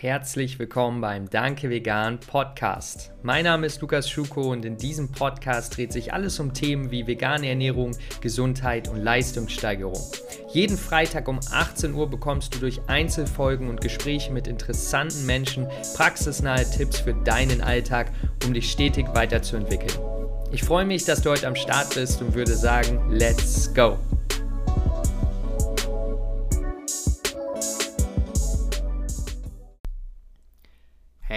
Herzlich willkommen beim Danke Vegan Podcast. Mein Name ist Lukas Schuko und in diesem Podcast dreht sich alles um Themen wie vegane Ernährung, Gesundheit und Leistungssteigerung. Jeden Freitag um 18 Uhr bekommst du durch Einzelfolgen und Gespräche mit interessanten Menschen praxisnahe Tipps für deinen Alltag, um dich stetig weiterzuentwickeln. Ich freue mich, dass du heute am Start bist und würde sagen, let's go!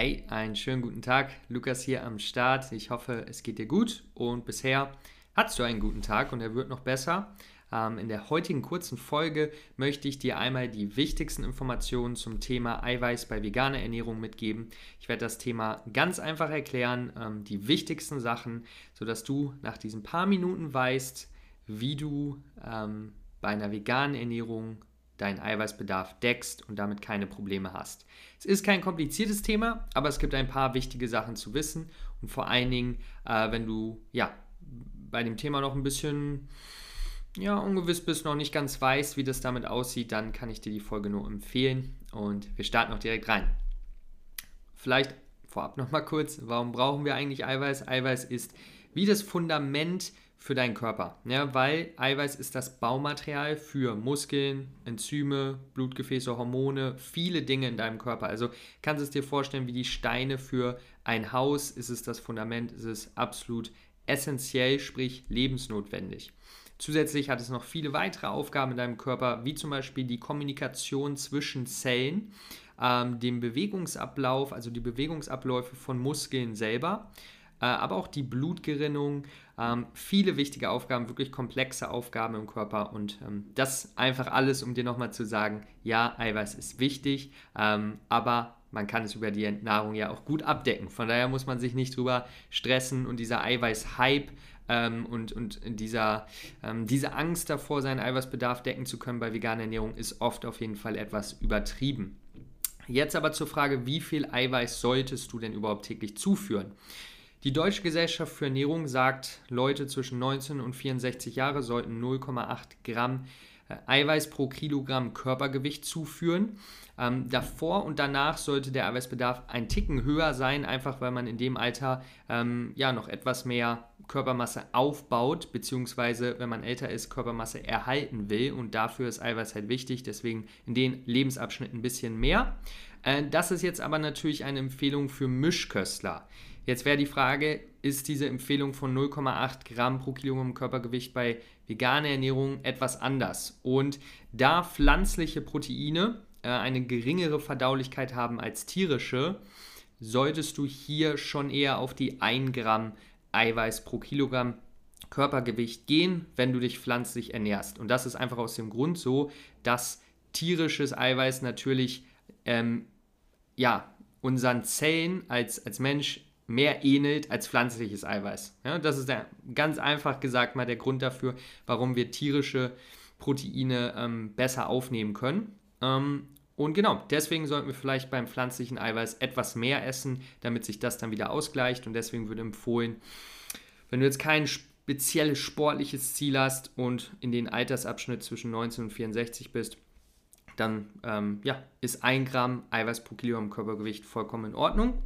Hey, einen schönen guten Tag. Lukas hier am Start. Ich hoffe, es geht dir gut und bisher hattest du einen guten Tag und er wird noch besser. Ähm, in der heutigen kurzen Folge möchte ich dir einmal die wichtigsten Informationen zum Thema Eiweiß bei veganer Ernährung mitgeben. Ich werde das Thema ganz einfach erklären, ähm, die wichtigsten Sachen, sodass du nach diesen paar Minuten weißt, wie du ähm, bei einer veganen Ernährung deinen Eiweißbedarf deckst und damit keine Probleme hast. Es ist kein kompliziertes Thema, aber es gibt ein paar wichtige Sachen zu wissen und vor allen Dingen, äh, wenn du ja bei dem Thema noch ein bisschen ja, ungewiss bist, noch nicht ganz weißt, wie das damit aussieht, dann kann ich dir die Folge nur empfehlen und wir starten auch direkt rein. Vielleicht vorab noch mal kurz, warum brauchen wir eigentlich Eiweiß? Eiweiß ist wie das Fundament für deinen Körper. Ja, weil Eiweiß ist das Baumaterial für Muskeln, Enzyme, Blutgefäße, Hormone, viele Dinge in deinem Körper. Also kannst du es dir vorstellen, wie die Steine für ein Haus, ist es das Fundament, ist es absolut essentiell, sprich lebensnotwendig. Zusätzlich hat es noch viele weitere Aufgaben in deinem Körper, wie zum Beispiel die Kommunikation zwischen Zellen, ähm, dem Bewegungsablauf, also die Bewegungsabläufe von Muskeln selber aber auch die Blutgerinnung, ähm, viele wichtige Aufgaben, wirklich komplexe Aufgaben im Körper und ähm, das einfach alles, um dir nochmal zu sagen, ja, Eiweiß ist wichtig, ähm, aber man kann es über die Nahrung ja auch gut abdecken. Von daher muss man sich nicht drüber stressen und dieser Eiweiß-Hype ähm, und, und dieser, ähm, diese Angst davor, seinen Eiweißbedarf decken zu können bei veganer Ernährung, ist oft auf jeden Fall etwas übertrieben. Jetzt aber zur Frage, wie viel Eiweiß solltest du denn überhaupt täglich zuführen? Die Deutsche Gesellschaft für Ernährung sagt, Leute zwischen 19 und 64 Jahre sollten 0,8 Gramm äh, Eiweiß pro Kilogramm Körpergewicht zuführen. Ähm, davor und danach sollte der Eiweißbedarf ein Ticken höher sein, einfach weil man in dem Alter ähm, ja noch etwas mehr Körpermasse aufbaut, beziehungsweise wenn man älter ist, Körpermasse erhalten will und dafür ist Eiweiß halt wichtig, deswegen in den Lebensabschnitten ein bisschen mehr. Äh, das ist jetzt aber natürlich eine Empfehlung für Mischköstler. Jetzt wäre die Frage, ist diese Empfehlung von 0,8 Gramm pro Kilogramm Körpergewicht bei veganer Ernährung etwas anders? Und da pflanzliche Proteine äh, eine geringere Verdaulichkeit haben als tierische, solltest du hier schon eher auf die 1 Gramm Eiweiß pro Kilogramm Körpergewicht gehen, wenn du dich pflanzlich ernährst. Und das ist einfach aus dem Grund so, dass tierisches Eiweiß natürlich ähm, ja, unseren Zellen als, als Mensch mehr ähnelt als pflanzliches Eiweiß. Ja, das ist der, ganz einfach gesagt mal der Grund dafür, warum wir tierische Proteine ähm, besser aufnehmen können. Ähm, und genau, deswegen sollten wir vielleicht beim pflanzlichen Eiweiß etwas mehr essen, damit sich das dann wieder ausgleicht. Und deswegen würde empfohlen, wenn du jetzt kein spezielles sportliches Ziel hast und in den Altersabschnitt zwischen 19 und 64 bist, dann ähm, ja, ist 1 Gramm Eiweiß pro Kilogramm Körpergewicht vollkommen in Ordnung.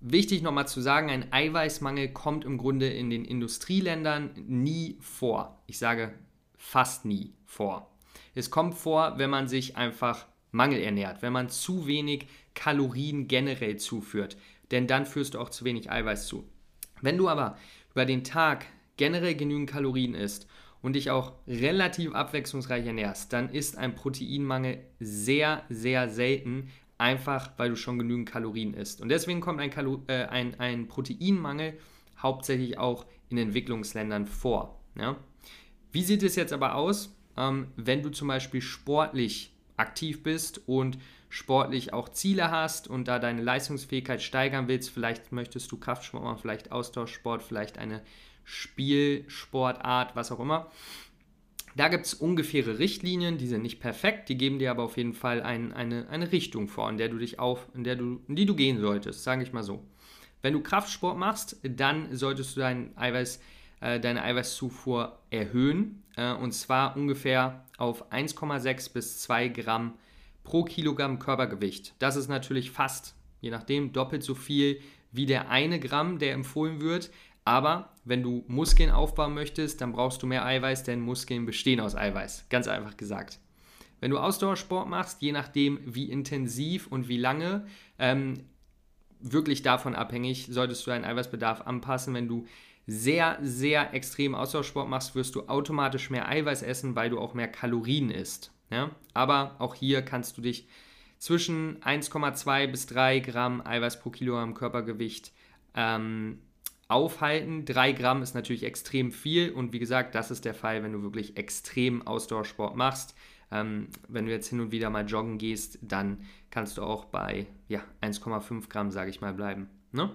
Wichtig nochmal zu sagen, ein Eiweißmangel kommt im Grunde in den Industrieländern nie vor. Ich sage fast nie vor. Es kommt vor, wenn man sich einfach mangelernährt, wenn man zu wenig Kalorien generell zuführt, denn dann führst du auch zu wenig Eiweiß zu. Wenn du aber über den Tag generell genügend Kalorien isst und dich auch relativ abwechslungsreich ernährst, dann ist ein Proteinmangel sehr, sehr selten einfach weil du schon genügend Kalorien isst. Und deswegen kommt ein, Kalo äh, ein, ein Proteinmangel hauptsächlich auch in Entwicklungsländern vor. Ja? Wie sieht es jetzt aber aus, ähm, wenn du zum Beispiel sportlich aktiv bist und sportlich auch Ziele hast und da deine Leistungsfähigkeit steigern willst, vielleicht möchtest du Kraftsport machen, vielleicht Austauschsport, vielleicht eine Spielsportart, was auch immer. Da gibt es ungefähre Richtlinien, die sind nicht perfekt, die geben dir aber auf jeden Fall ein, eine, eine Richtung vor, in der du dich auf, in der du, in die du gehen solltest, sage ich mal so. Wenn du Kraftsport machst, dann solltest du dein Eiweiß, äh, deine Eiweißzufuhr erhöhen äh, und zwar ungefähr auf 1,6 bis 2 Gramm pro Kilogramm Körpergewicht. Das ist natürlich fast, je nachdem, doppelt so viel wie der eine Gramm, der empfohlen wird. Aber wenn du Muskeln aufbauen möchtest, dann brauchst du mehr Eiweiß, denn Muskeln bestehen aus Eiweiß. Ganz einfach gesagt. Wenn du Ausdauersport machst, je nachdem, wie intensiv und wie lange, ähm, wirklich davon abhängig, solltest du deinen Eiweißbedarf anpassen. Wenn du sehr, sehr extrem Ausdauersport machst, wirst du automatisch mehr Eiweiß essen, weil du auch mehr Kalorien isst. Ja? Aber auch hier kannst du dich zwischen 1,2 bis 3 Gramm Eiweiß pro Kilogramm Körpergewicht ähm, aufhalten. 3 Gramm ist natürlich extrem viel und wie gesagt, das ist der Fall, wenn du wirklich extrem Ausdauersport machst. Ähm, wenn du jetzt hin und wieder mal joggen gehst, dann kannst du auch bei ja, 1,5 Gramm, sage ich mal, bleiben. Ne?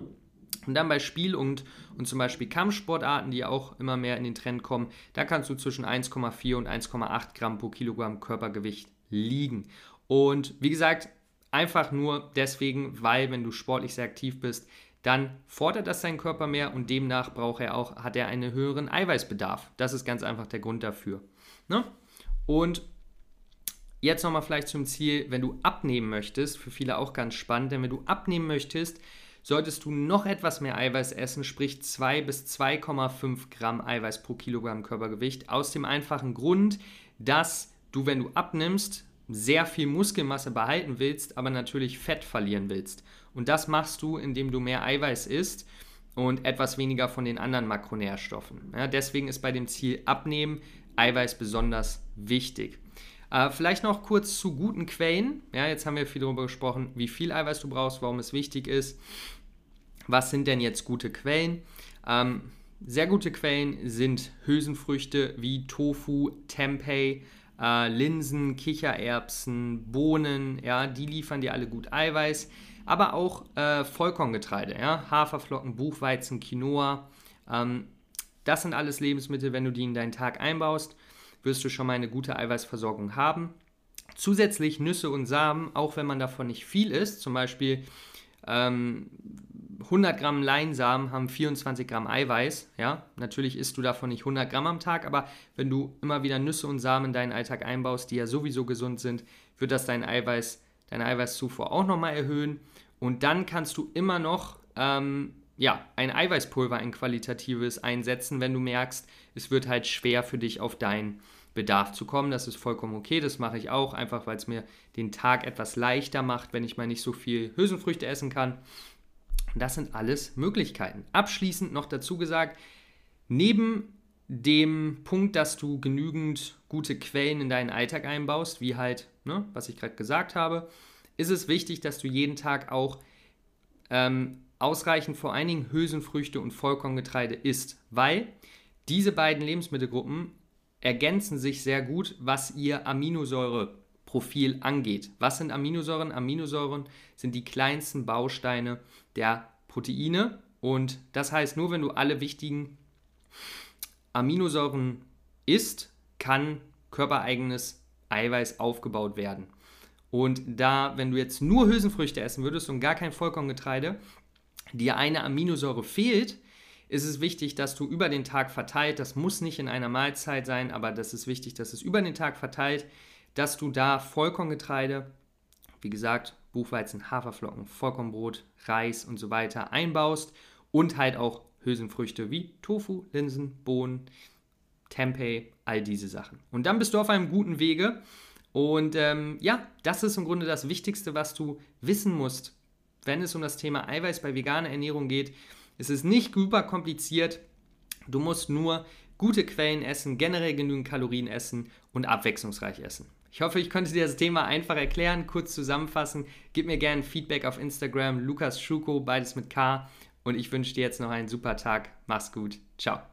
Und dann bei Spiel- und, und zum Beispiel Kampfsportarten, die auch immer mehr in den Trend kommen, da kannst du zwischen 1,4 und 1,8 Gramm pro Kilogramm Körpergewicht liegen. Und wie gesagt, einfach nur deswegen, weil wenn du sportlich sehr aktiv bist, dann fordert das dein Körper mehr und demnach braucht er auch, hat er einen höheren Eiweißbedarf. Das ist ganz einfach der Grund dafür. Ne? Und jetzt nochmal vielleicht zum Ziel, wenn du abnehmen möchtest, für viele auch ganz spannend, denn wenn du abnehmen möchtest, solltest du noch etwas mehr Eiweiß essen, sprich 2 bis 2,5 Gramm Eiweiß pro Kilogramm Körpergewicht, aus dem einfachen Grund, dass du, wenn du abnimmst, sehr viel Muskelmasse behalten willst, aber natürlich Fett verlieren willst. Und das machst du, indem du mehr Eiweiß isst und etwas weniger von den anderen Makronährstoffen. Ja, deswegen ist bei dem Ziel Abnehmen Eiweiß besonders wichtig. Äh, vielleicht noch kurz zu guten Quellen. Ja, jetzt haben wir viel darüber gesprochen, wie viel Eiweiß du brauchst, warum es wichtig ist. Was sind denn jetzt gute Quellen? Ähm, sehr gute Quellen sind Hülsenfrüchte wie Tofu, Tempeh, äh, Linsen, Kichererbsen, Bohnen. Ja, die liefern dir alle gut Eiweiß. Aber auch äh, Vollkorngetreide, ja, Haferflocken, Buchweizen, Quinoa. Ähm, das sind alles Lebensmittel, wenn du die in deinen Tag einbaust wirst du schon mal eine gute Eiweißversorgung haben. Zusätzlich Nüsse und Samen, auch wenn man davon nicht viel isst, zum Beispiel ähm, 100 Gramm Leinsamen haben 24 Gramm Eiweiß. Ja, natürlich isst du davon nicht 100 Gramm am Tag, aber wenn du immer wieder Nüsse und Samen in deinen Alltag einbaust, die ja sowieso gesund sind, wird das dein Eiweiß, deine Eiweißzufuhr auch nochmal erhöhen. Und dann kannst du immer noch ähm, ja, ein Eiweißpulver, ein qualitatives einsetzen, wenn du merkst, es wird halt schwer für dich auf deinen Bedarf zu kommen. Das ist vollkommen okay, das mache ich auch, einfach weil es mir den Tag etwas leichter macht, wenn ich mal nicht so viel Hülsenfrüchte essen kann. Das sind alles Möglichkeiten. Abschließend noch dazu gesagt, neben dem Punkt, dass du genügend gute Quellen in deinen Alltag einbaust, wie halt, ne, was ich gerade gesagt habe, ist es wichtig, dass du jeden Tag auch ähm, ausreichend vor allen Dingen Hülsenfrüchte und Vollkorngetreide isst, weil diese beiden Lebensmittelgruppen ergänzen sich sehr gut, was ihr Aminosäureprofil angeht. Was sind Aminosäuren? Aminosäuren sind die kleinsten Bausteine der Proteine und das heißt, nur wenn du alle wichtigen Aminosäuren isst, kann körpereigenes Eiweiß aufgebaut werden. Und da, wenn du jetzt nur Hülsenfrüchte essen würdest und gar kein Vollkorngetreide, dir eine Aminosäure fehlt, ist es wichtig, dass du über den Tag verteilt, das muss nicht in einer Mahlzeit sein, aber das ist wichtig, dass es über den Tag verteilt, dass du da Vollkorngetreide, wie gesagt, Buchweizen, Haferflocken, Vollkornbrot, Reis und so weiter einbaust und halt auch Hülsenfrüchte wie Tofu, Linsen, Bohnen, Tempeh, all diese Sachen. Und dann bist du auf einem guten Wege. Und ähm, ja, das ist im Grunde das Wichtigste, was du wissen musst, wenn es um das Thema Eiweiß bei veganer Ernährung geht. Es ist nicht super kompliziert. Du musst nur gute Quellen essen, generell genügend Kalorien essen und abwechslungsreich essen. Ich hoffe, ich konnte dir das Thema einfach erklären, kurz zusammenfassen. Gib mir gerne Feedback auf Instagram, Lukas Schuko, beides mit K. Und ich wünsche dir jetzt noch einen super Tag. Mach's gut. Ciao.